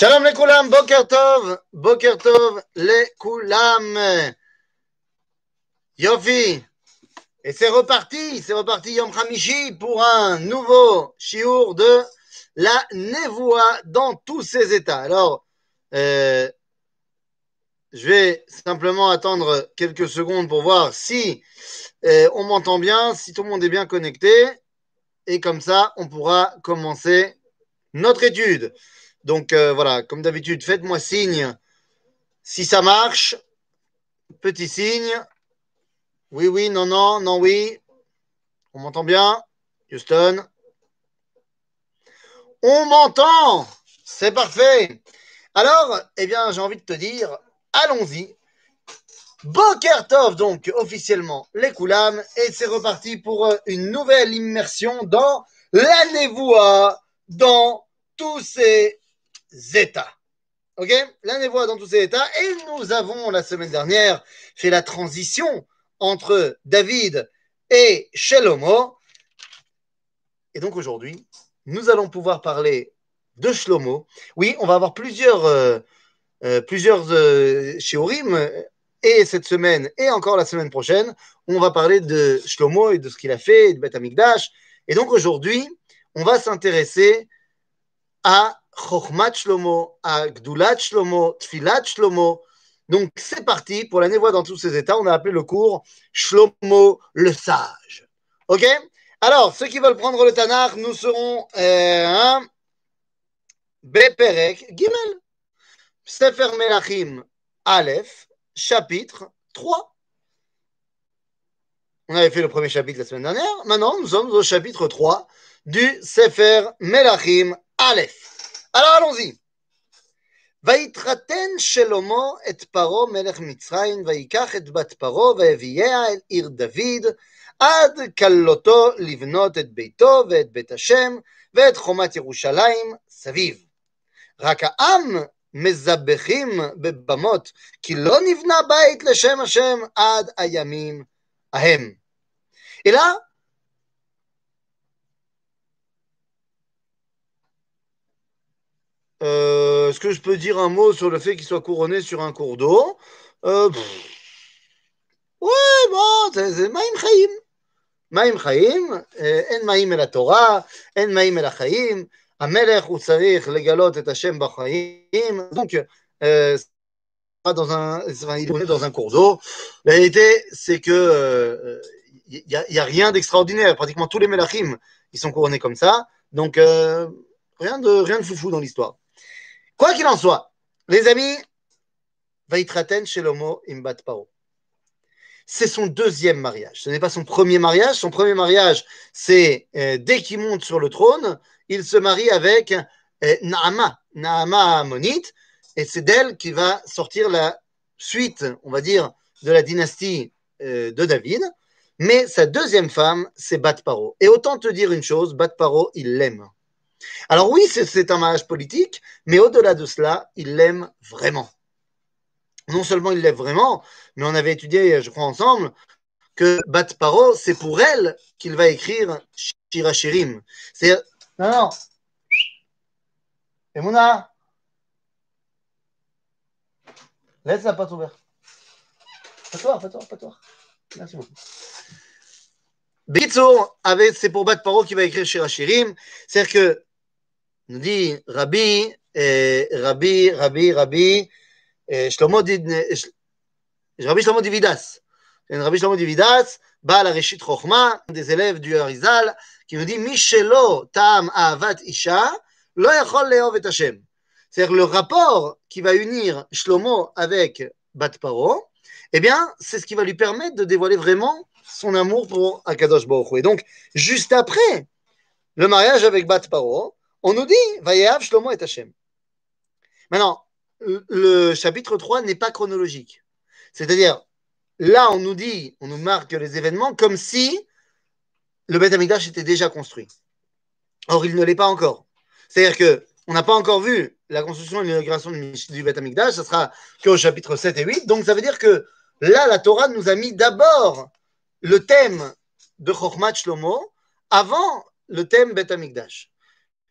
Shalom les Koulam, Boker Tov, Boker Tov, les Koulam. Yofi. Et c'est reparti, c'est reparti Yom Hamishi pour un nouveau shiur de la Nevoa dans tous ses états. Alors, euh, je vais simplement attendre quelques secondes pour voir si euh, on m'entend bien, si tout le monde est bien connecté. Et comme ça, on pourra commencer notre étude. Donc euh, voilà, comme d'habitude, faites-moi signe si ça marche. Petit signe. Oui, oui, non, non, non, oui. On m'entend bien Houston On m'entend C'est parfait. Alors, eh bien, j'ai envie de te dire, allons-y. Bokertov, donc, officiellement, les Koulam, et c'est reparti pour euh, une nouvelle immersion dans la Névoa, dans tous ces états. Ok? La Névoa dans tous ces états. Et nous avons, la semaine dernière, fait la transition entre David et Shelomo. Et donc aujourd'hui, nous allons pouvoir parler de Shlomo. Oui, on va avoir plusieurs, euh, euh, plusieurs euh, et cette semaine, et encore la semaine prochaine, on va parler de Shlomo et de ce qu'il a fait, de Beth Amikdash. Et donc aujourd'hui, on va s'intéresser à Chochmat Shlomo, à Shlomo, Tfilat Shlomo. Donc c'est parti pour la névoie dans tous ces états. On a appelé le cours Shlomo le sage. Ok? Alors, ceux qui veulent prendre le Tanakh, nous serons euh, Beperek Gimel. Sefer Melachim Aleph, chapitre 3. On avait fait le premier chapitre la semaine dernière. Maintenant, nous sommes au chapitre 3 du Sefer Melachim Aleph. Alors allons-y. ויתחתן שלמה את פרעה מלך מצרים, ויקח את בת פרעה ויביאה אל עיר דוד, עד כלותו לבנות את ביתו ואת בית השם, ואת חומת ירושלים סביב. רק העם מזבחים בבמות, כי לא נבנה בית לשם השם עד הימים ההם. אלא Euh, est-ce que je peux dire un mot sur le fait qu'il soit couronné sur un cours d'eau? Euh, Oui, bon, c'est Maïm Chaim. Maïm Chaim, euh, en Maïm et la Torah, en Maïm et la Chaim, Amelech ou Tsarich, Legalot et Hashem Bachaim. Donc, euh, dans un, il est dans un cours d'eau. La vérité, c'est que il n'y a, rien d'extraordinaire. Pratiquement tous les Melachim, ils sont couronnés comme ça. Donc, rien de rien de foufou dans l'histoire. Quoi qu'il en soit, les amis, Vaitraten Shelomo Imbat Paro. C'est son deuxième mariage. Ce n'est pas son premier mariage. Son premier mariage, c'est euh, dès qu'il monte sur le trône, il se marie avec euh, Naama, Naama Amonite, et c'est d'elle qui va sortir la suite, on va dire, de la dynastie euh, de David. Mais sa deuxième femme, c'est Bat Paro. Et autant te dire une chose, Bat Paro, il l'aime. Alors oui, c'est un mariage politique, mais au-delà de cela, il l'aime vraiment. Non seulement il l'aime vraiment, mais on avait étudié, je crois, ensemble, que Bat Paro, c'est pour elle qu'il va écrire Shirachirim. C'est non, non. Emouna, laisse la porte ouverte. Pas toi, pas toi, pas toi. Merci beaucoup. Bitsour, c'est pour Bat Paro qui va écrire Shirachirim. C'est-à-dire que nous dit Rabbi, eh, Rabbi, Rabbi, Rabbi, eh, Shlomo dit, Rabbi Shlomo Dividas. Rabbi Shlomo Dividas, Baal Arishit Chochma, des élèves du Harizal, qui nous dit Mishelo Tam Ahavat Isha, Lo Yachol Leov et Hashem. C'est-à-dire le rapport qui va unir Shlomo avec Bat Paro, eh bien, c'est ce qui va lui permettre de dévoiler vraiment son amour pour Akadosh Baruch. Et donc, juste après le mariage avec Bat Paro, on nous dit Vayehav Shlomo et Hashem. Maintenant, le chapitre 3 n'est pas chronologique. C'est-à-dire, là, on nous dit, on nous marque les événements comme si le Beth Amikdash était déjà construit. Or, il ne l'est pas encore. C'est-à-dire que on n'a pas encore vu la construction et l'inauguration du Beth Amikdash, ça sera qu'au chapitre 7 et 8. Donc, ça veut dire que là, la Torah nous a mis d'abord le thème de Chochmat Shlomo avant le thème Beth Amikdash.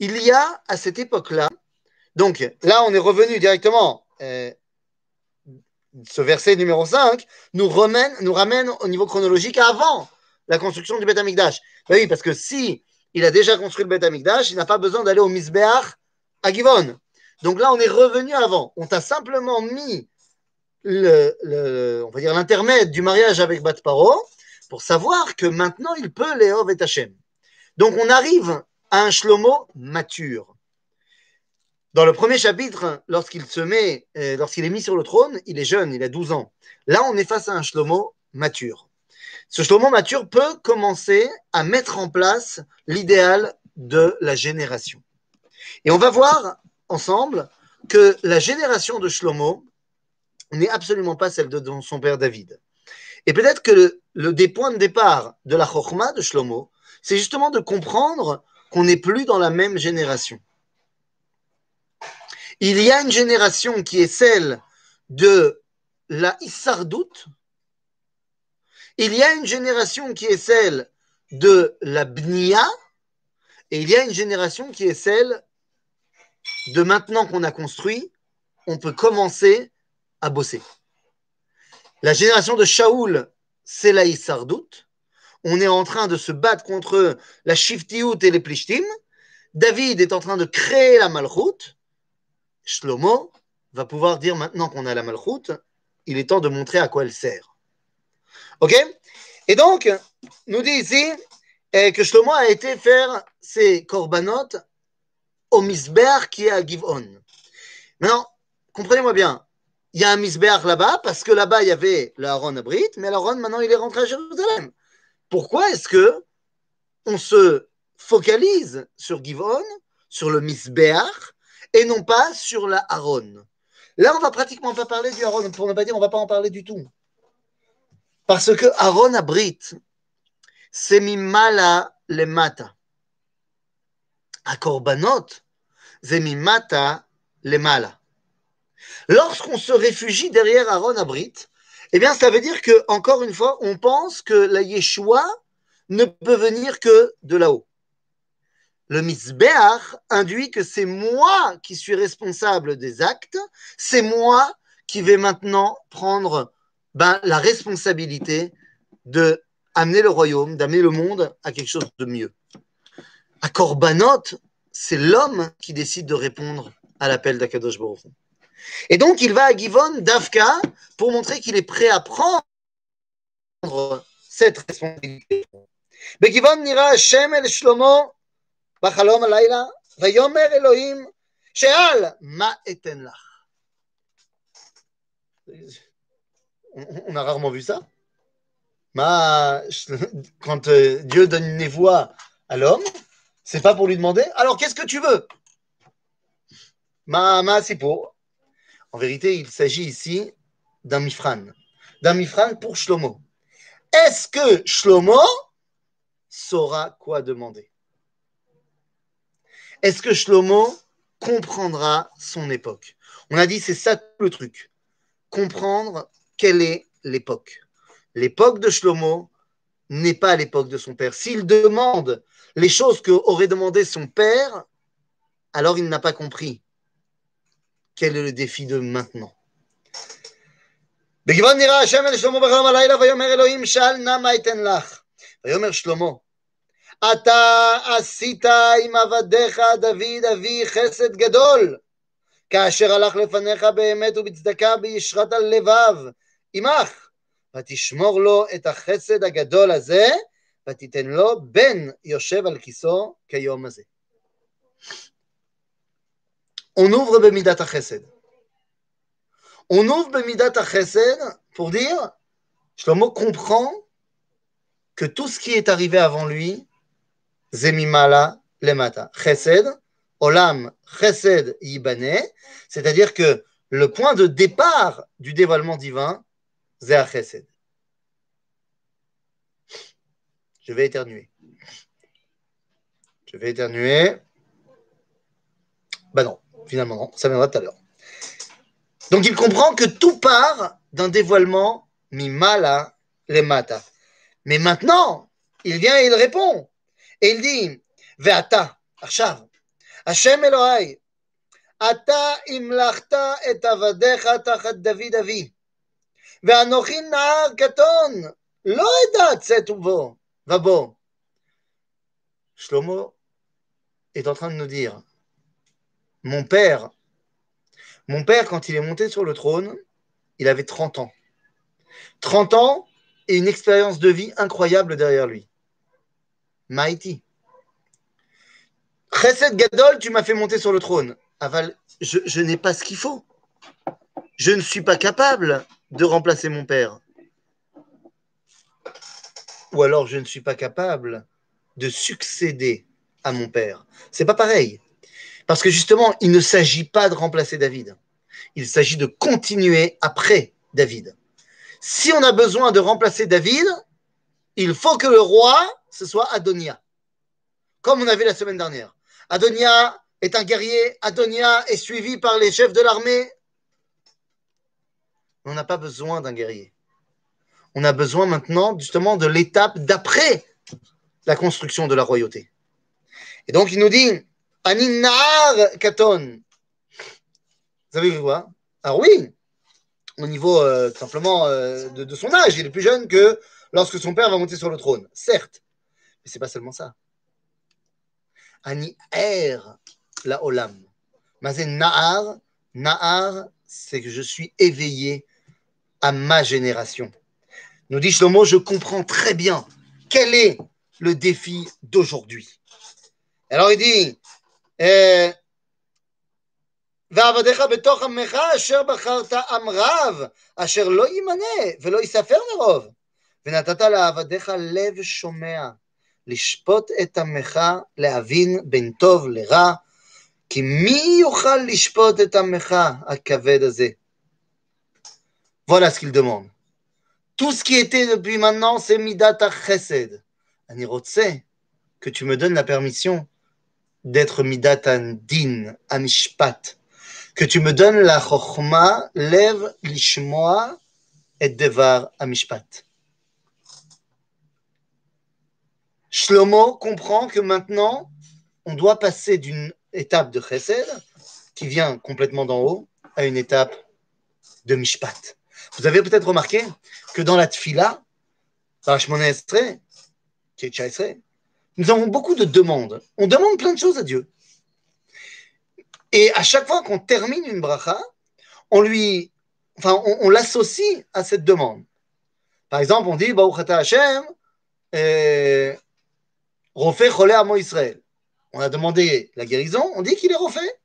Il y a à cette époque-là, donc là on est revenu directement, euh, ce verset numéro 5 nous ramène, nous au niveau chronologique avant la construction du Beth Amikdash. Ben oui, parce que si il a déjà construit le Beth Amikdash, il n'a pas besoin d'aller au Mizbeach à Givon. Donc là, on est revenu avant. On t'a simplement mis le, le, on va dire l'intermède du mariage avec Bat Paro pour savoir que maintenant il peut Léov et Hachem. Donc on arrive à un Shlomo mature. Dans le premier chapitre, lorsqu'il se met, euh, lorsqu'il est mis sur le trône, il est jeune, il a 12 ans. Là, on est face à un Shlomo mature. Ce Shlomo mature peut commencer à mettre en place l'idéal de la génération. Et on va voir ensemble que la génération de Shlomo n'est absolument pas celle de son père David. Et peut-être que le, des points de départ de la Chokhmah de Shlomo, c'est justement de comprendre qu'on n'est plus dans la même génération. Il y a une génération qui est celle de la Issardout, il y a une génération qui est celle de la Bnia, et il y a une génération qui est celle de maintenant qu'on a construit, on peut commencer à bosser. La génération de Shaoul, c'est la Issardout. On est en train de se battre contre la Shiftiout et les Plishtim. David est en train de créer la Malchut. Shlomo va pouvoir dire maintenant qu'on a la Malchut, il est temps de montrer à quoi elle sert. Ok? Et donc, nous dit ici eh, que Shlomo a été faire ses korbanot au misbeach qui est à Givon. Maintenant, comprenez-moi bien, il y a un misbeach là-bas parce que là-bas il y avait l'Aaron Abrit, mais l'Aaron maintenant il est rentré à Jérusalem. Pourquoi est-ce que on se focalise sur Givon, sur le Misbéach, et non pas sur la Aaron? Là, on va pratiquement pas parler du Aaron. pour ne pas dire on va pas en parler du tout. Parce que Aaron abrite, c'est mimala le mata. À Korbanot, c'est mimata le mala. Lorsqu'on se réfugie derrière Aaron Abrit, eh bien, ça veut dire que, encore une fois, on pense que la Yeshua ne peut venir que de là-haut. Le Mizbeach induit que c'est moi qui suis responsable des actes, c'est moi qui vais maintenant prendre ben, la responsabilité de amener le royaume, d'amener le monde à quelque chose de mieux. À Korbanot, c'est l'homme qui décide de répondre à l'appel d'Akadosh Baruch Et donc, il va à Givon d'Afka pour montrer qu'il est prêt à prendre cette responsabilité. בגבעון נראה השם אל שלמה בחלום הלילה, ויאמר אלוהים, שאל, מה אתן לך? On a rarement vu ça. Ma, quand Dieu donne une voix à l'homme, c'est pas pour lui demander alors qu'est-ce que tu veux Ma, ma c'est pour. En vérité, il s'agit ici d'un mifran. D'un mifran pour Shlomo. Est-ce que Shlomo saura quoi demander? Est-ce que Shlomo comprendra son époque? On a dit c'est ça le truc. Comprendre quelle est l'époque. L'époque de Shlomo n'est pas l'époque de son père. S'il demande les choses qu'aurait demandé son père, alors il n'a pas compris quel est le défi de maintenant. בגבעון נראה השם אל שלמה בחלום הלילה ויאמר אלוהים שאל נא מה אתן לך ויאמר שלמה אתה עשית עם עבדיך דוד אבי חסד גדול כאשר הלך לפניך באמת ובצדקה בישרת הלבב עמך ותשמור לו את החסד הגדול הזה ותיתן לו בן יושב על כיסו כיום הזה. On ouvre Bemidat HaChesed. On ouvre Bemidat HaChesed pour dire, Shlomo comprend que tout ce qui est arrivé avant lui, Zemimala Lemata. Chesed, Olam Chesed Yibane, c'est-à-dire que le point de départ du dévoilement divin, c'est Chesed. Je vais éternuer. Je vais éternuer. Ben non, finalement non, ça viendra tout à l'heure. Donc il comprend que tout part d'un dévoilement mimala mata. Mais maintenant, il vient et il répond. Et il dit, Ve'ata, Achav, Hashem Elohai, Ata imlachta et avadecha tachat David avi. ואנוכי נער קטון, לא אדע צאת ובוא, ובוא. Shlomo est en train de nous dire, mon père, mon père, quand il est monté sur le trône, il avait 30 ans. 30 ans et une expérience de vie incroyable derrière lui. Maïti. Chesed Gadol, tu m'as fait monter sur le trône. Aval, je, n'ai pas ce qu'il faut. Je ne suis pas capable de remplacer mon père. Ou alors je ne suis pas capable de succéder à mon père. C'est pas pareil. Parce que justement, il ne s'agit pas de remplacer David. Il s'agit de continuer après David. Si on a besoin de remplacer David, il faut que le roi, ce soit Adonia. Comme on a vu la semaine dernière. Adonia est un guerrier, Adonia est suivi par les chefs de l'armée. On n'a pas besoin d'un guerrier. On a besoin maintenant justement de l'étape d'après la construction de la royauté. Et donc il nous dit, Aninar Katon. Vous savez quoi? Alors oui, au niveau euh, simplement euh, de, son âge, il est plus jeune que lorsque son père va monter sur le trône, certes. Mais c'est pas seulement ça. Ani er la olam. Mazen Nahar, Nahar, c'est que je suis éveillé à ma génération. Nous dit Shlomo, je comprends très bien quel est le défi d'aujourd'hui. Alors il dit, ועבדיך בתוך עמך אשר בחרת עם רב, אשר לא יימנה ולא ייספר לרוב. ונתת לעבדיך לב שומע, לשפוט את עמך, להבין בין טוב לרע, כי מי יוכל לשפוט את עמך הכבד הזה? Voilà ce qu'il demande. Tout ce qui était depuis Chesed. Ani que permission d'être Midatan Din, Amishpat, que tu me donnes la Chochma, lève l'Ishmoa et Devar Amishpat. Shlomo comprend que maintenant, on doit passer d'une étape de Chesed, qui vient complètement d'en haut, à une étape de Mishpat. Vous avez peut-être remarqué que dans la Tfila, nous avons beaucoup de demandes. On demande plein de choses à Dieu. Et à chaque fois qu'on termine une bracha, on lui, enfin, on, l'associe à cette demande. Par exemple, on dit Baruch Hashem, euh, Rofé Cholé Amo Israël. On a demandé la guérison, on dit qu'il est refait.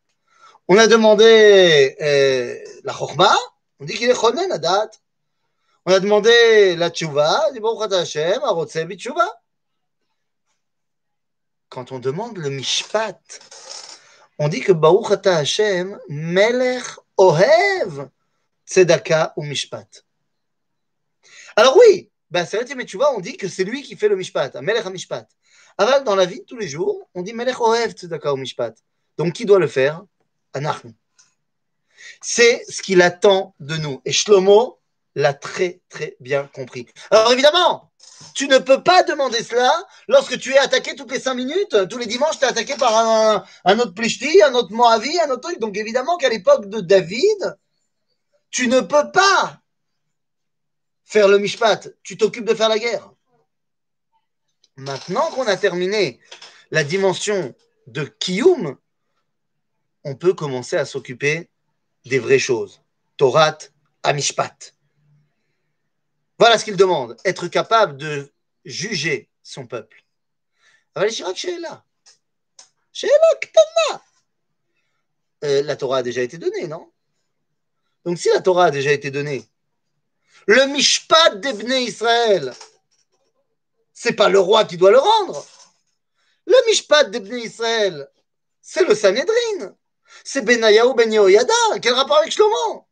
On a demandé euh, la Chokhmah, on dit qu'il est Chonen Adat. On a demandé la Tchouva, on dit Baruch Hashem, Arotse Bitchouva. Quand on demande le Mishpat, on dit que Baruch Ata Hashem, Melech Ohev, Tzedaka ou Mishpat. Alors oui, bah, vois, on dit que c'est lui qui fait le Mishpat, Melech Mishpat. Alors dans la vie tous les jours, on dit Melech Ohev, Tzedaka ou Mishpat. Donc qui doit le faire? Anachnu. C'est ce qu'il attend de nous. Et Shlomo l'a très très bien compris. Alors évidemment, tu ne peux pas demander cela lorsque tu es attaqué toutes les cinq minutes. Tous les dimanches, tu es attaqué par un, autre Plishti, un autre Moavi, un autre truc. Donc évidemment qu'à l'époque de David, tu ne peux pas faire le mishpat. Tu t'occupes de faire la guerre. Maintenant qu'on a terminé la dimension de Kiyum, on peut commencer à s'occuper des vraies choses. Torat, Amishpat. Voilà ce qu'il demande, être capable de juger son peuple. Euh, la Torah a déjà été donnée, non? Donc si la Torah a déjà été donnée, le mishpat d'Ebné Israël, c'est pas le roi qui doit le rendre. Le mishpat d'Ebné Israël, c'est le Sanhedrin. C'est Benayahu Ben Yehoyada. Quel rapport avec Shlomo?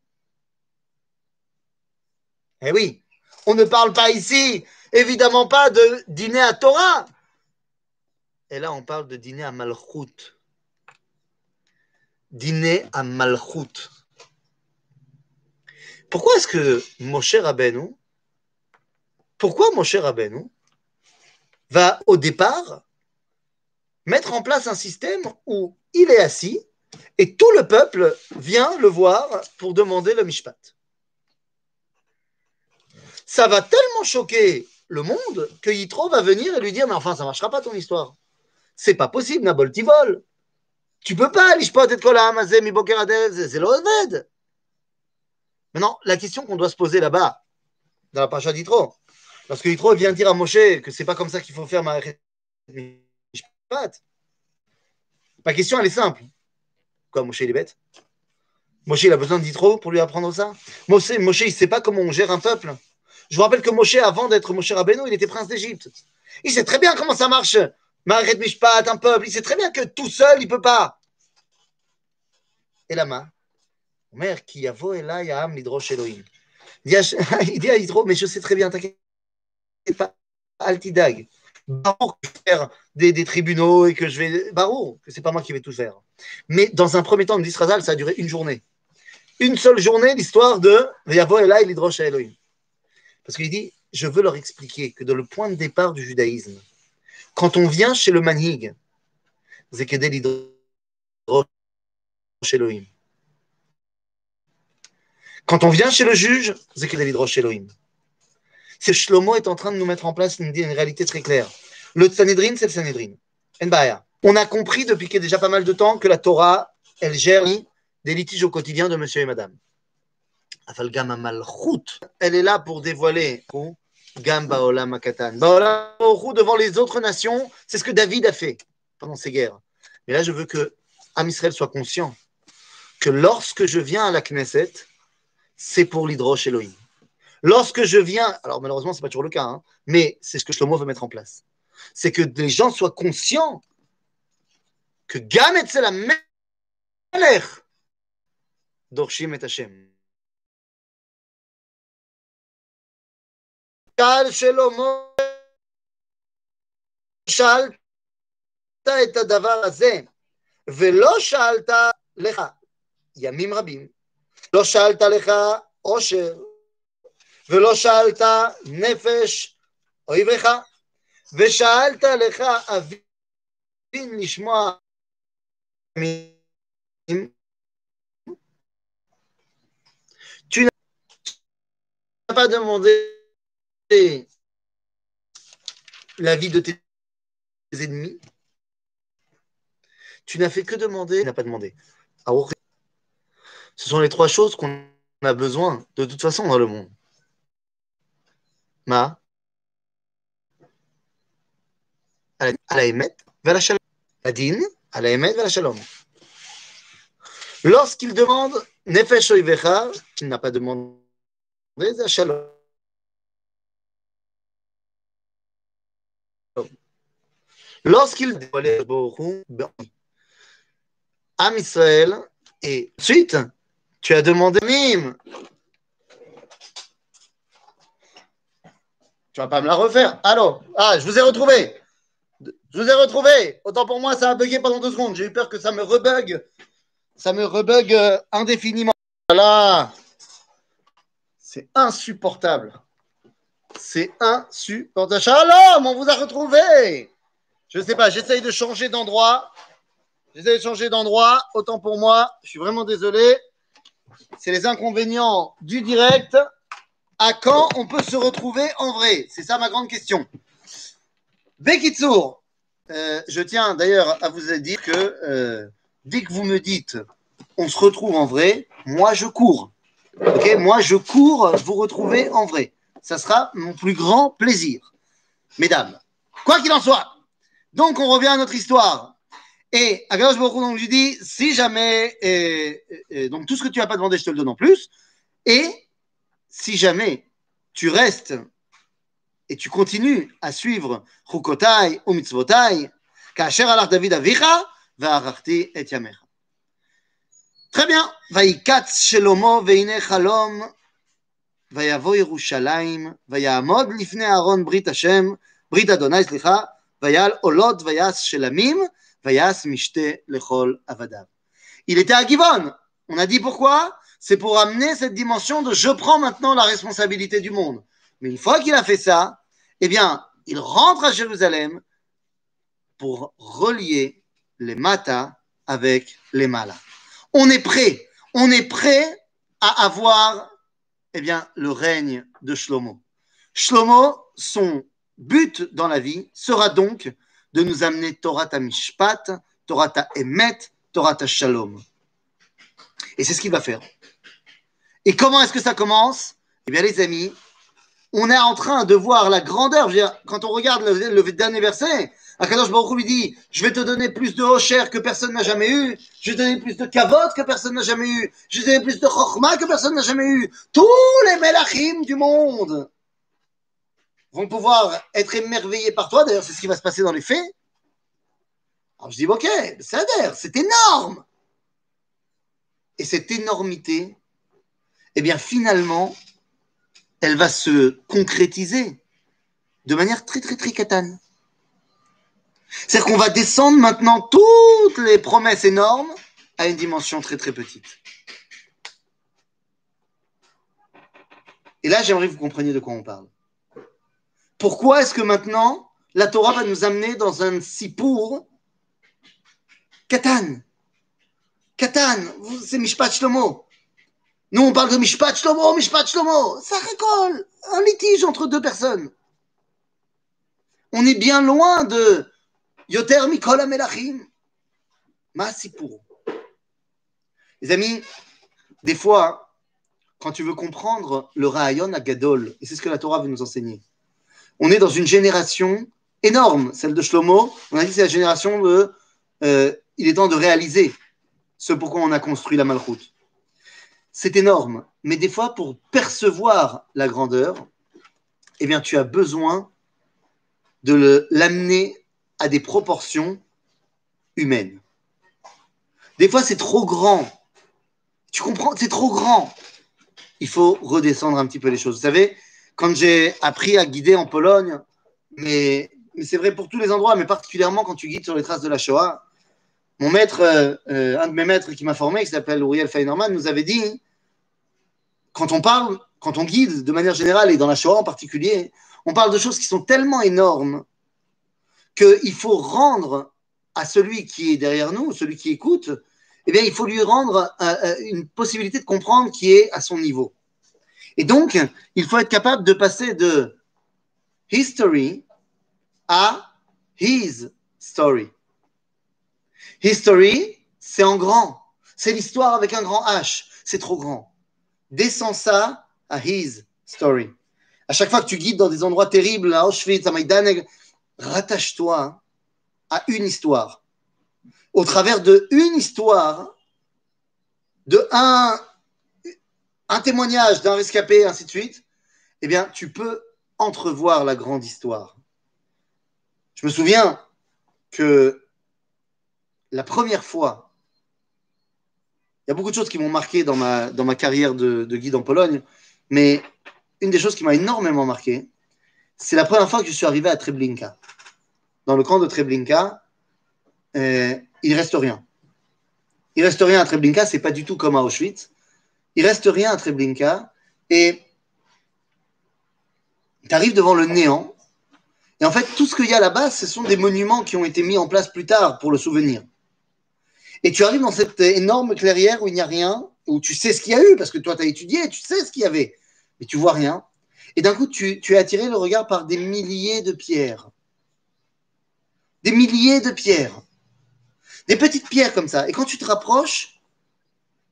Eh oui, on ne parle pas ici, évidemment pas de dîner à Torah. Et là, on parle de dîner à Malchut. Dîner à Malchut. Pourquoi est-ce que Moshe Rabbeinu, pourquoi Moshe Rabbeinu va au départ mettre en place un système où il est assis et tout le peuple vient le voir pour demander le mishpat? Ça va tellement choquer le monde que Yitro va venir et lui dire Mais enfin, ça ne marchera pas ton histoire. C'est pas possible, Nabol Tivol. Tu peux pas, l'ishpat et kolam, mi c'est l'oved. Maintenant, la question qu'on doit se poser là-bas, dans la pacha d'Yitro, parce que Yitro vient dire à Moshe que c'est pas comme ça qu'il faut faire ma. Ma question, elle est simple. Quoi, Moshe, il est bête? Moshe, il a besoin d'Yitro pour lui apprendre ça? Moshe, Moshe il ne sait pas comment on gère un peuple. Je vous rappelle que Moshe, avant d'être Moshe Rabbeinu, il était prince d'Égypte. Il sait très bien comment ça marche. Maret Mishpat, un peuple. Il sait très bien que tout seul, il ne peut pas. Et la main Mère, qui yavo yam l'hydroche Elohim. Il dit à Hydro, mais je sais très bien, t'inquiète pas, Altidag. Barour je vais faire des, tribunaux et que je vais. Barour, que c'est pas moi qui vais tout faire. Mais dans un premier temps, me dit ça a duré une journée. Une seule journée, l'histoire de Yavo et là, l'hydroche Elohim. Parce qu'il dit, je veux leur expliquer que dans le point de départ du judaïsme, quand on vient chez le manhig, Zekedel Elohim. Quand on vient chez le juge, Zekedel Elohim. C'est Shlomo est en train de nous mettre en place une, une réalité très claire. Le Sanhedrin, c'est le Sanhedrin. On a compris depuis qu'il y a déjà pas mal de temps que la Torah, elle gère des litiges au quotidien de monsieur et madame. Elle est là pour dévoiler Gamba Olam Akatan. devant les autres nations, c'est ce que David a fait pendant ces guerres. Mais là, je veux que Am Israël soit conscient que lorsque je viens à la Knesset, c'est pour l'hydroche Elohim. Lorsque je viens, alors malheureusement, ce n'est pas toujours le cas, hein, mais c'est ce que Shlomo veut mettre en place. C'est que les gens soient conscients que Gam et la Melech Dorshim et Hashem. שאל שלמה, שאלת את הדבר הזה, ולא שאלת לך ימים רבים, לא שאלת לך עושר, ולא שאלת נפש אויביך, ושאלת לך אבין לשמוע Tu n'as pas demandé la vie de tes ennemis, tu n'as fait que demander, tu n'as pas demandé. Ce sont les trois choses qu'on a besoin de toute façon dans le monde. Ma, à la shalom. La shalom. Lorsqu'il demande Nefesh qu'il n'a pas demandé. Lorsqu'il dévoilait Am Israël, et ensuite, tu as demandé Mim. Tu vas pas me la refaire. Allô? Ah, je vous ai retrouvé. Je vous ai retrouvé. Autant pour moi, ça a bugué pendant deux secondes. J'ai eu peur que ça me rebug. Ça me rebug euh, indéfiniment. Voilà. C'est insupportable. C'est insupportable. Shalom, on vous a retrouvé. Je ne sais pas, j'essaye de changer d'endroit. J'essaye de changer d'endroit. Autant pour moi, je suis vraiment désolé. C'est les inconvénients du direct. À quand on peut se retrouver en vrai? C'est ça ma grande question. Bekitsour, euh, je tiens d'ailleurs à vous dire que euh, dès que vous me dites on se retrouve en vrai, moi je cours. Ok, moi je cours vous retrouver en vrai. Ça sera mon plus grand plaisir. Mesdames, quoi qu'il en soit, donc, on revient à notre histoire. Et Akadosh Baruch donc, lui dit, si jamais, euh, euh, euh, donc tout ce que tu n'as pas demandé, je te le donne en plus. Et si jamais tu restes et tu continues à suivre Chukotai ou Mitzvotai, Kacher alach David avicha, vaarachti et yamecha. Très bien. Vaikatz Shelomo veine chalom, vayavo Yerushalayim, vayamod lifne Aaron brit Hashem, brit Adonai, slicha, il était à Givon. On a dit pourquoi? C'est pour amener cette dimension de je prends maintenant la responsabilité du monde. Mais une fois qu'il a fait ça, eh bien, il rentre à Jérusalem pour relier les matas avec les malas. On est prêt, on est prêt à avoir eh bien, le règne de Shlomo. Shlomo, son but dans la vie sera donc de nous amener Torah Mishpat, Torah Emet, Torah Shalom. Et c'est ce qu'il va faire. Et comment est-ce que ça commence? Eh bien, les amis, on est en train de voir la grandeur. quand on regarde le, dernier verset, Akadosh Baruch lui dit Je vais te donner plus de Hocher que personne n'a jamais eu. Je vais te donner plus de Kavod que personne n'a jamais eu. Je vais te donner plus de Chokhmah que personne n'a jamais eu. Tous les Melachim du monde vont pouvoir être émerveillés par toi. D'ailleurs, c'est ce qui va se passer dans les faits. Alors je dis Ok, c'est énorme. Et cette énormité, eh bien finalement, elle va se concrétiser de manière très très très catane. C'est-à-dire qu'on va descendre maintenant toutes les promesses énormes à une dimension très très petite. Et là, j'aimerais que vous compreniez de quoi on parle. Pourquoi est-ce que maintenant la Torah va nous amener dans un sipour Katan Katan, c'est Mishpat Shlomo. Nous, on parle de Mishpat Shlomo, Mishpat Shlomo. Ça récolte un litige entre deux personnes. On est bien loin de Yoter Mikol Amelachim. pour. Les amis, des fois, quand tu veux comprendre le Rahayon à Gadol, et c'est ce que la Torah veut nous enseigner, on est dans une génération énorme, celle de Shlomo. On a dit c'est la génération de. Euh, il est temps de réaliser ce pourquoi on a construit la Malchoute c'est énorme. Mais des fois, pour percevoir la grandeur, eh bien, tu as besoin de l'amener à des proportions humaines. Des fois, c'est trop grand. Tu comprends C'est trop grand. Il faut redescendre un petit peu les choses. Vous savez, quand j'ai appris à guider en Pologne, mais, c'est vrai pour tous les endroits, mais particulièrement quand tu guides sur les traces de la Shoah, mon maître, euh, euh, un de mes maîtres qui m'a formé, qui s'appelle Uriel Feinerman, nous avait dit quand on parle, quand on guide de manière générale et dans la Shoah en particulier, on parle de choses qui sont tellement énormes qu'il faut rendre à celui qui est derrière nous, celui qui écoute, eh bien, il faut lui rendre euh, une possibilité de comprendre qui est à son niveau. Et donc, il faut être capable de passer de history à his story. History, c'est en grand. C'est l'histoire avec un grand H. C'est trop grand descends ça à his story. À chaque fois que tu guides dans des endroits terribles, à Auschwitz, à Maïdan, rattache-toi à une histoire. Au travers de une histoire, de un, un témoignage d'un rescapé, ainsi de suite, eh bien, tu peux entrevoir la grande histoire. Je me souviens que la première fois il y a beaucoup de choses qui m'ont marqué dans ma, dans ma carrière de, guide en Pologne, mais une des choses qui m'a énormément marqué, c'est la première fois que je suis arrivé à Treblinka. Dans le camp de Treblinka, euh, il reste rien. Il reste rien à Treblinka, c'est pas du tout comme à Auschwitz. Il reste rien à Treblinka et tu arrives devant le néant. Et en fait, tout ce qu'il y a là-bas, ce sont des monuments qui ont été mis en place plus tard pour le souvenir. Et tu arrives dans cette énorme clairière où il n'y a rien, où tu sais ce qu'il y a eu, parce que toi, tu as étudié, tu sais ce qu'il y avait, mais tu vois rien. Et d'un coup, tu, tu es attiré le regard par des milliers de pierres. Des milliers de pierres. Des petites pierres comme ça. Et quand tu te rapproches,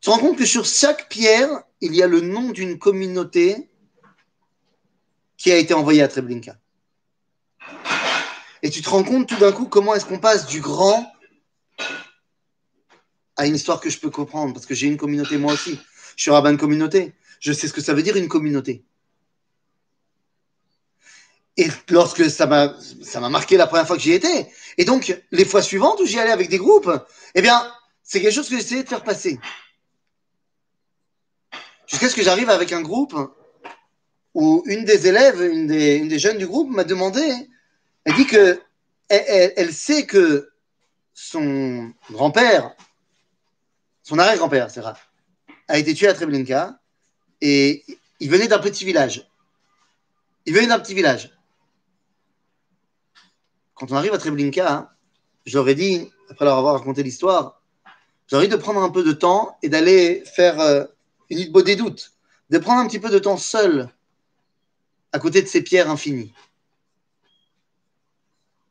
tu te rends compte que sur chaque pierre, il y a le nom d'une communauté qui a été envoyée à Treblinka. Et tu te rends compte tout d'un coup comment est-ce qu'on passe du grand à une histoire que je peux comprendre, parce que j'ai une communauté moi aussi. Je suis rabbin de communauté. Je sais ce que ça veut dire une communauté. Et lorsque ça m'a, marqué la première fois que j'y étais. Et donc, les fois suivantes où j'y allais avec des groupes, eh bien, c'est quelque chose que j'essayais de faire passer. Jusqu'à ce que j'arrive avec un groupe où une des élèves, une des, une des jeunes du groupe m'a demandé, elle dit que elle, sait que son grand-père, son arrière-grand-père, c'est rare, a été tué à Treblinka et il venait d'un petit village. Il venait d'un petit village. Quand on arrive à Treblinka, j'aurais dit, après leur avoir raconté l'histoire, j'aurais dit de prendre un peu de temps et d'aller faire euh, une des doutes, de prendre un petit peu de temps seul à côté de ces pierres infinies.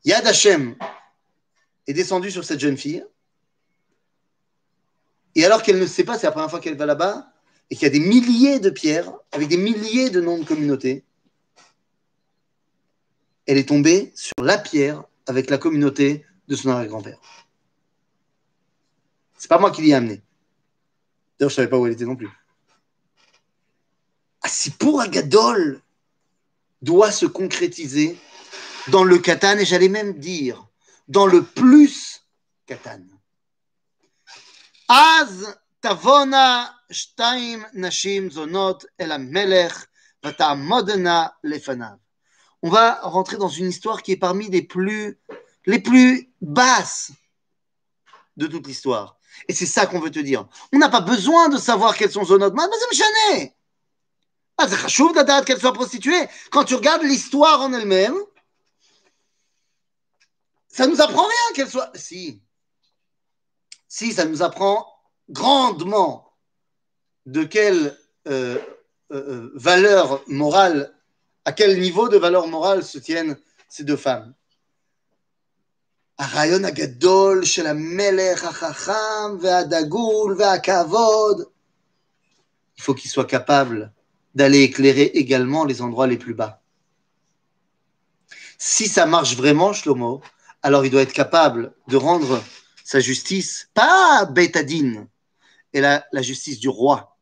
Yad Hashem est descendu sur cette jeune fille. Et alors qu'elle ne sait pas, c'est la première fois qu'elle va là-bas, et qu'il y a des milliers de pierres, avec des milliers de noms de communautés, elle est tombée sur la pierre avec la communauté de son arrière-grand-père. C'est pas moi qui l'y ai amené. D'ailleurs, je savais pas où elle était non plus. Ah, si pour Agadol doit se concrétiser dans le katan, et j'allais même dire dans le plus katan. On va rentrer dans une histoire qui est parmi les plus, basses de toute l'histoire. Et c'est ça qu'on veut te dire. On n'a pas besoin de savoir quelles sont zonot. Mais c'est. Ah, c'est chachouv d'adad qu'elle soit prostituée. Quand tu regardes l'histoire en elle-même, ça nous apprend rien qu'elle soit. Si. Si, ça nous apprend grandement de quelle euh, euh, valeur morale, à quel niveau de valeur morale se tiennent ces deux femmes. הרעיון הגדול של המלך החכם והדגול והכבוד, il faut qu'il soit capable d'aller éclairer également les endroits les plus bas. Si ça marche vraiment, Shlomo, alors il doit être capable de rendre sa justice, pas Betadine, et la, la justice du roi,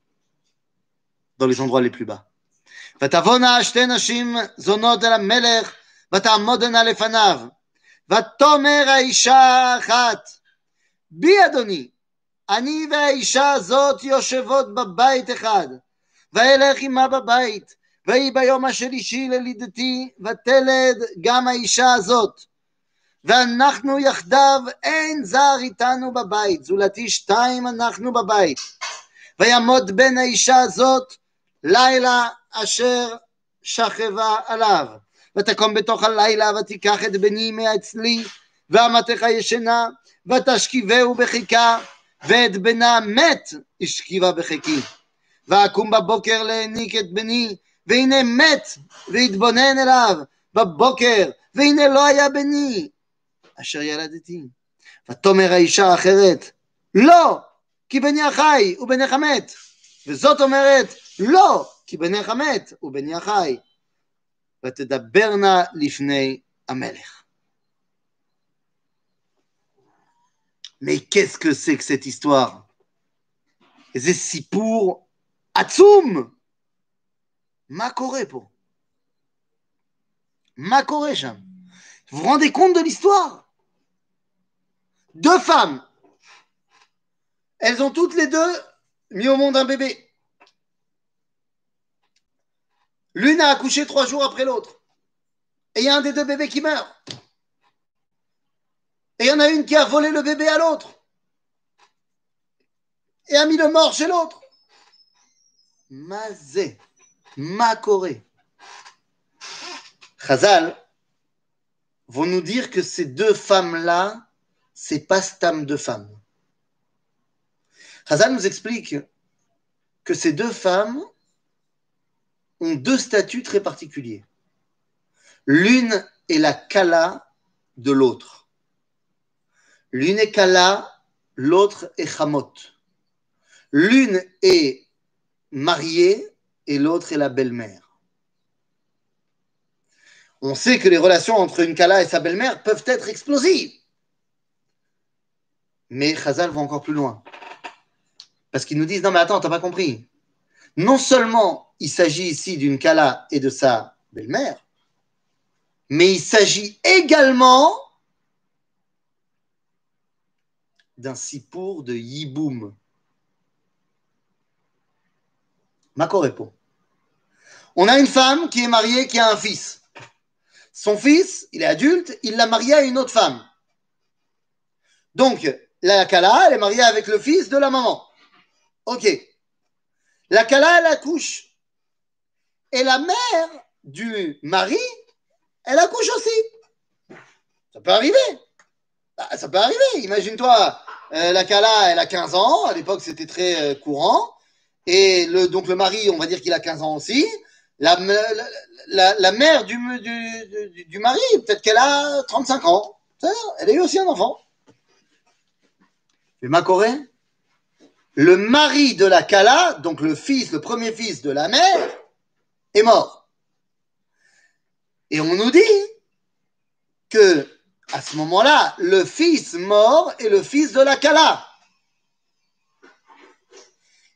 dans les endroits les plus bas. ותבואנה שתי נשים זונות אל המלך, ותעמודנה לפניו. ותאמר האישה האחת, בי אדוני, אני והאישה הזאת יושבות בבית אחד, ואלך עמה בבית, ויהי ביום השלישי ללידתי, ותלד גם האישה הזאת. ואנחנו יחדיו, אין זר איתנו בבית, זולתי שתיים אנחנו בבית. ויעמוד בן האישה הזאת לילה אשר שכבה עליו. ותקום בתוך הלילה ותיקח את בני מאצלי ואמתך ישנה ותשכיבהו בחיקה ואת בנה מת השכיבה בחיקי. ואקום בבוקר להניק את בני והנה מת והתבונן אליו בבוקר והנה לא היה בני אשר ילדתי. ותאמר האישה האחרת לא כי בני החי ובנך מת וזאת אומרת לא כי בנך מת ובני החי ותדברנה לפני המלך. Mais qu'est-ce que c'est que cette histoire זה סיפור עצום! מה קורה פה? מה קורה שם? Vous vous rendez compte de l'histoire Deux femmes. Elles ont toutes les deux mis au monde un bébé. L'une a accouché trois jours après l'autre. Et il y a un des deux bébés qui meurt. Et il y en a une qui a volé le bébé à l'autre. Et a mis le mort chez l'autre. Mazé. Makoré. Chazal vont nous dire que ces deux femmes-là, c'est pas Stam de femmes. Chazal nous explique que ces deux femmes ont deux statuts très particuliers. L'une est la Kala de l'autre. L'une est Kala, l'autre est Hamot. L'une est mariée et l'autre est la belle-mère. On sait que les relations entre une Kala et sa belle-mère peuvent être explosives. Mais Chazal va encore plus loin. Parce qu'ils nous disent, non mais attends, t'as pas compris. Non seulement il s'agit ici d'une Kala et de sa belle-mère, Mais il s'agit également d'un sipour de Yiboum. Makorepo. On a une femme qui est mariée, qui a un fils. Son fils, il est adulte, il l'a marié à une autre femme. Donc, la Kala, elle est mariée avec le fils de la maman. Ok. La Kala, elle accouche. Et la mère du mari, elle accouche aussi. Ça peut arriver. Bah, ça peut arriver. Imagine-toi, euh, la Kala, elle a 15 ans. À l'époque, c'était très euh, courant. Et donc, le mari, on va dire qu'il a 15 ans aussi. La, mère du, mari, peut-être qu'elle a 35 ans. Elle a eu aussi un enfant. Mais ma Corée, le mari de la Kala, donc le fils, le premier fils de la mère, est mort. Et on nous dit que à ce moment-là, le fils mort est le fils de la Kala.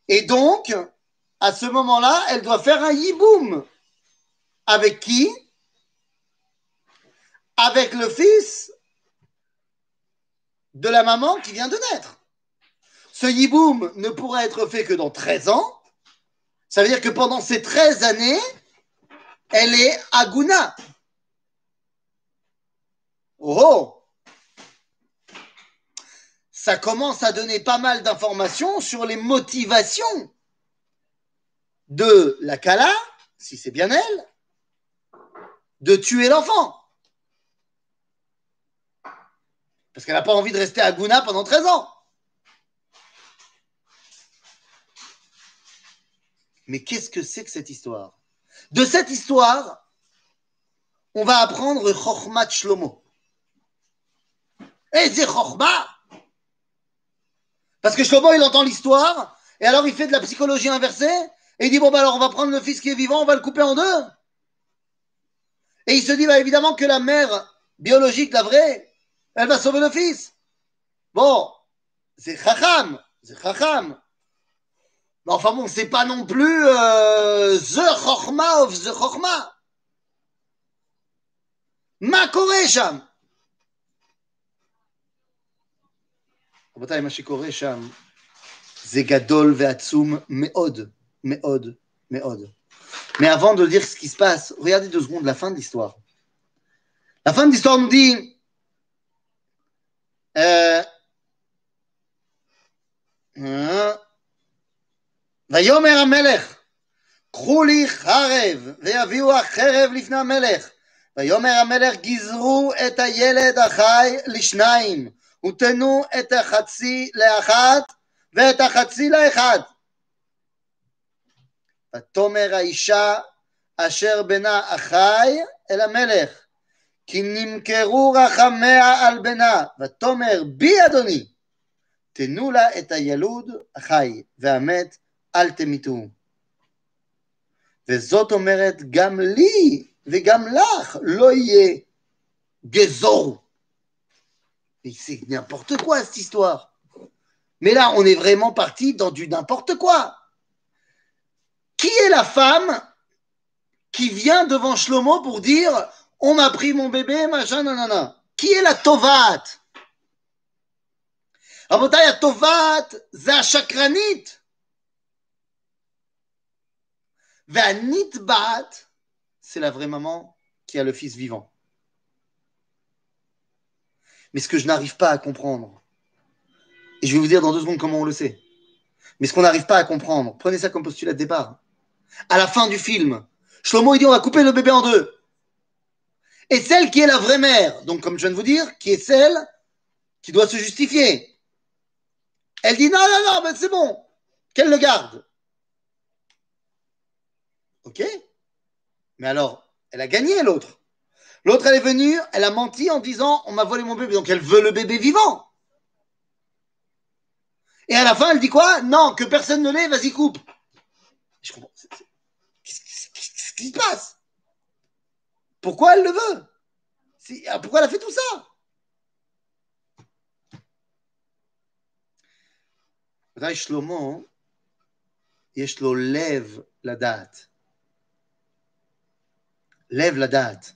Et donc, à ce moment-là, elle doit faire un yiboum. Avec qui? Avec le fils de la maman qui vient de naître. Ce yiboum ne pourra être fait que dans 13 ans. Ça veut dire que pendant ces 13 années, elle est aguna. Oh Ça commence à donner pas mal d'informations sur les motivations de la Kala, si c'est bien elle, de tuer l'enfant. Parce qu'elle n'a pas envie de rester à Guna pendant 13 ans. Mais qu'est-ce que c'est que cette histoire? De cette histoire, on va apprendre Chochmat Shlomo. Et c'est Chochma parce que Shlomo, il entend l'histoire, et alors il fait de la psychologie inversée, et il dit, bon, bah, alors on va prendre le fils qui est vivant, on va le couper en deux. Et il se dit, bah évidemment que la mère biologique, la vraie, elle va sauver le fils. Bon, c'est chacham, c'est chacham. Mais enfin bon, c'est pas non plus euh, the chorma of the chorma. Ma koresham. רבותיי, מה שקורה שם זה גדול ועצום מאוד. Méode, Méode. Mais avant de dire ce qui se passe, regardez deux secondes la euh, ויאמר המלך, קחו לי חרב ויביאו החרב לפני המלך. ויאמר המלך, גזרו את הילד החי לשניים, ותנו את החצי לאחת ואת החצי לאחד. ותאמר האישה אשר בנה החי אל המלך, כי נמכרו רחמיה על בנה, ותאמר בי אדוני, תנו לה את הילוד החי, והמת אל תמיתו. וזאת אומרת גם לי וגם לך לא יהיה גזור. C'est n'importe quoi cette histoire. Mais là, on est vraiment parti dans du n'importe quoi. Qui est la femme qui vient devant Shlomo pour dire on m'a pris mon bébé, machin, nanana Qui est la Tovat? La Tovat, c'est la chakranit. Nitbat, c'est la vraie maman qui a le fils vivant. Mais ce que je n'arrive pas à comprendre, et je vais vous dire dans deux secondes comment on le sait, mais ce qu'on n'arrive pas à comprendre, prenez ça comme postulat de départ à la fin du film, Shlomo il dit on va couper le bébé en deux. Et celle qui est la vraie mère, donc comme je viens de vous dire, qui est celle qui doit se justifier, elle dit non, non, non, mais c'est bon, qu'elle le garde. Ok Mais alors, elle a gagné l'autre. L'autre, elle est venue, elle a menti en disant on m'a volé mon bébé, donc elle veut le bébé vivant. Et à la fin, elle dit quoi? Non, que personne ne l'ait, vas-y, coupe. Je comprends. Qu'est-ce qui se passe? Pourquoi elle le veut? Ah, pourquoi elle a fait tout ça? Raï Shlomo, Yeshlo lève la date. Lève la date.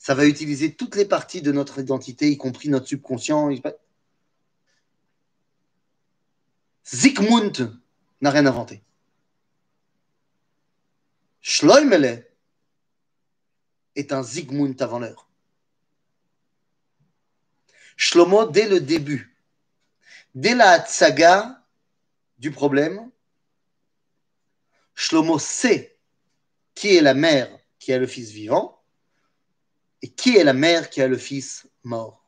ça va utiliser toutes les parties de notre identité, y compris notre subconscient. Zygmunt n'a rien inventé. Schleumele est un Zygmunt avant l'heure. Shlomo, dès le début, dès la saga du problème, Shlomo sait qui est la mère qui a le fils vivant et qui est la mère qui a le fils mort?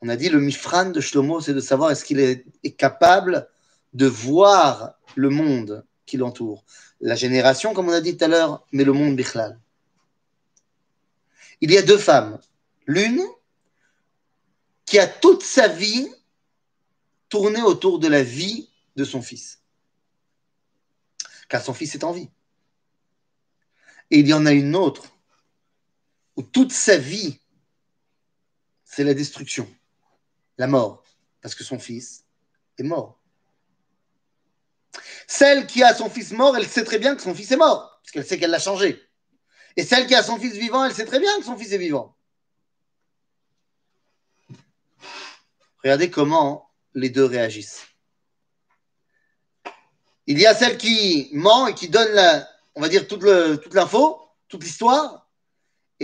On a dit le mifran de Shlomo, c'est de savoir est-ce qu'il est, capable de voir le monde qui l'entoure. La génération, comme on a dit tout à l'heure, mais le monde bichlal. Il y a deux femmes. L'une qui a toute sa vie tourné autour de la vie de son fils. Car son fils est en vie. Et il y en a une autre où toute sa vie, c'est la destruction, la mort, parce que son fils est mort. Celle qui a son fils mort, elle sait très bien que son fils est mort, parce qu'elle sait qu'elle l'a changé. Et celle qui a son fils vivant, elle sait très bien que son fils est vivant. Regardez comment les deux réagissent. Il y a celle qui ment et qui donne, on va dire, toute l'info, toute l'histoire,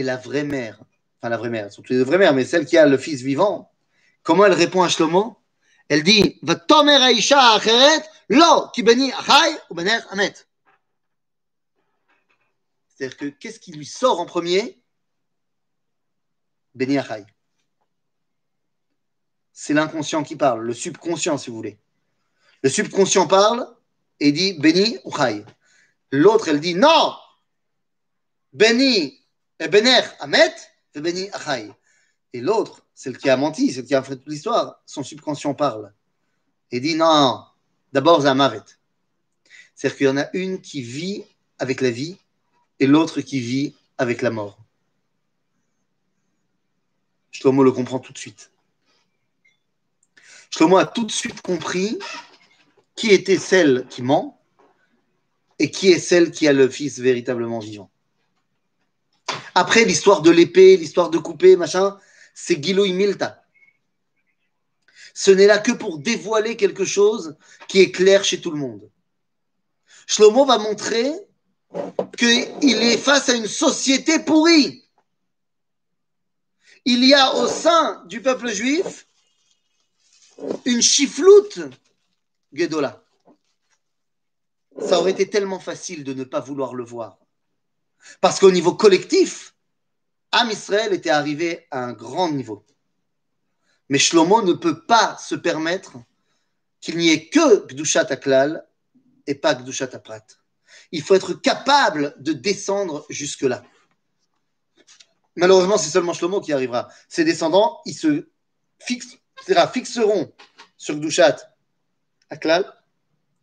la vraie mère, enfin la vraie mère, surtout les vraies mères, mais celle qui a le fils vivant, comment elle répond à Shlomo? Elle dit lo ki beni ou bener amet. C'est-à-dire que qu'est-ce qui lui sort en premier? Beni achai c'est l'inconscient qui parle, le subconscient, si vous voulez. Le subconscient parle et dit Béni ou L'autre, elle dit non Béni et l'autre, celle qui a menti, celle qui a fait toute l'histoire, son subconscient parle et dit non, d'abord Zamavet. C'est-à-dire qu'il y en a une qui vit avec la vie et l'autre qui vit avec la mort. Shlomo le comprend tout de suite. Shlomo a tout de suite compris qui était celle qui ment et qui est celle qui a le fils véritablement vivant. Après, l'histoire de l'épée, l'histoire de couper, machin, c'est Gilo Milta. Ce n'est là que pour dévoiler quelque chose qui est clair chez tout le monde. Shlomo va montrer qu'il est face à une société pourrie. Il y a au sein du peuple juif une chifloute Gedola. Ça aurait été tellement facile de ne pas vouloir le voir. Parce qu'au niveau collectif, Am Israël était arrivé à un grand niveau. Mais Shlomo ne peut pas se permettre qu'il n'y ait que Gdushat Aklal et pas Gdushat Aprat. Il faut être capable de descendre jusque-là. Malheureusement, c'est seulement Shlomo qui arrivera. Ses descendants, ils se fixeront sur Gdushat Aklal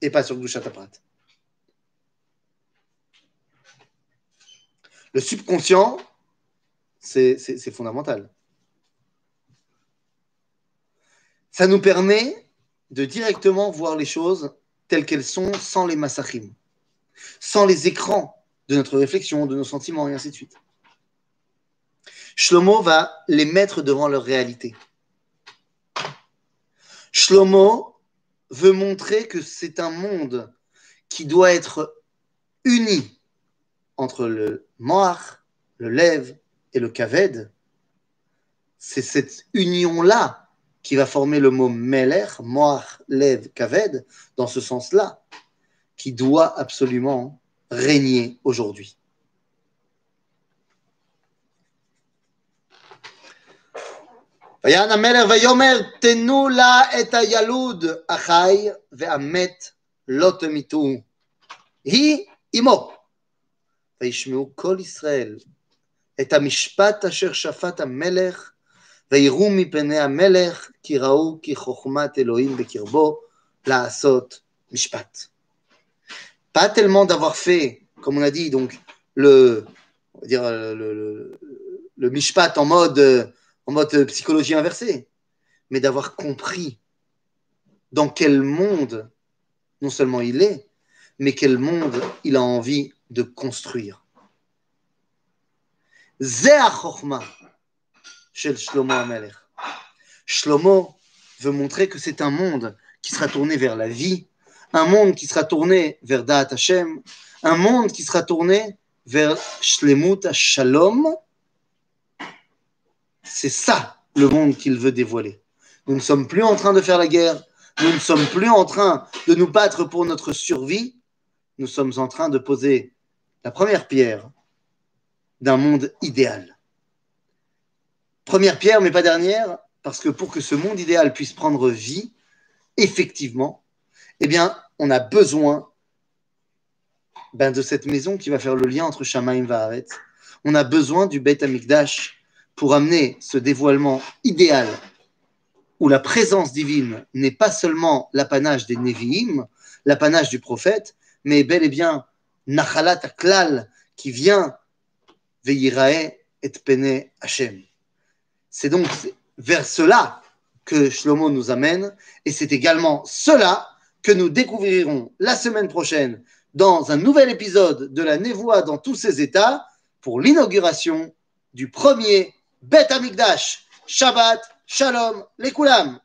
et pas sur Gdushat Aprat. Le subconscient, c'est fondamental. Ça nous permet de directement voir les choses telles qu'elles sont sans les massachim, sans les écrans de notre réflexion, de nos sentiments et ainsi de suite. Shlomo va les mettre devant leur réalité. Shlomo veut montrer que c'est un monde qui doit être uni entre le Moach, le Lev et le Kaved. C'est cette union-là qui va former le mot Meler, Moach, Lev, Kaved, dans ce sens-là, qui doit absolument régner aujourd'hui. ויען המלך ויאמר תנו לה את הילוד החי והמת לא תמיתו היא אמו וישמעו כל ישראל את המשפט אשר שפט המלך, ויראו מפני המלך, כי ראו כי חוכמת אלוהים בקרבו לעשות משפט. Pas tellement d'avoir fait, comme on a dit, donc le, on va dire, le, le, le mishpat en mode, en mode psychologie inversée, mais d'avoir compris dans quel monde non seulement il est, mais quel monde il a envie de construire. Shel Shlomo Amelech. Shlomo veut montrer que c'est un monde qui sera tourné vers la vie, un monde qui sera tourné vers Da'at Hashem, un monde qui sera tourné vers Shlemut Shalom. C'est ça le monde qu'il veut dévoiler. Nous ne sommes plus en train de faire la guerre, nous ne sommes plus en train de nous battre pour notre survie, nous sommes en train de poser la première pierre d'un monde idéal. Première pierre, mais pas dernière, parce que pour que ce monde idéal puisse prendre vie, effectivement, eh bien, on a besoin ben, de cette maison qui va faire le lien entre Shamaim et Vaharet. On a besoin du Beit Amikdash pour amener ce dévoilement idéal où la présence divine n'est pas seulement l'apanage des Nevi'im, l'apanage du prophète, mais bel et bien Nachalat Aklal qui vient Veirae et Pene Hashem. C'est donc vers cela que Shlomo nous amène, et c'est également cela que nous découvrirons la semaine prochaine dans un nouvel épisode de la Névoie dans tous ses états pour l'inauguration du premier Bet Amikdash. Shabbat, Shalom, les Koulam.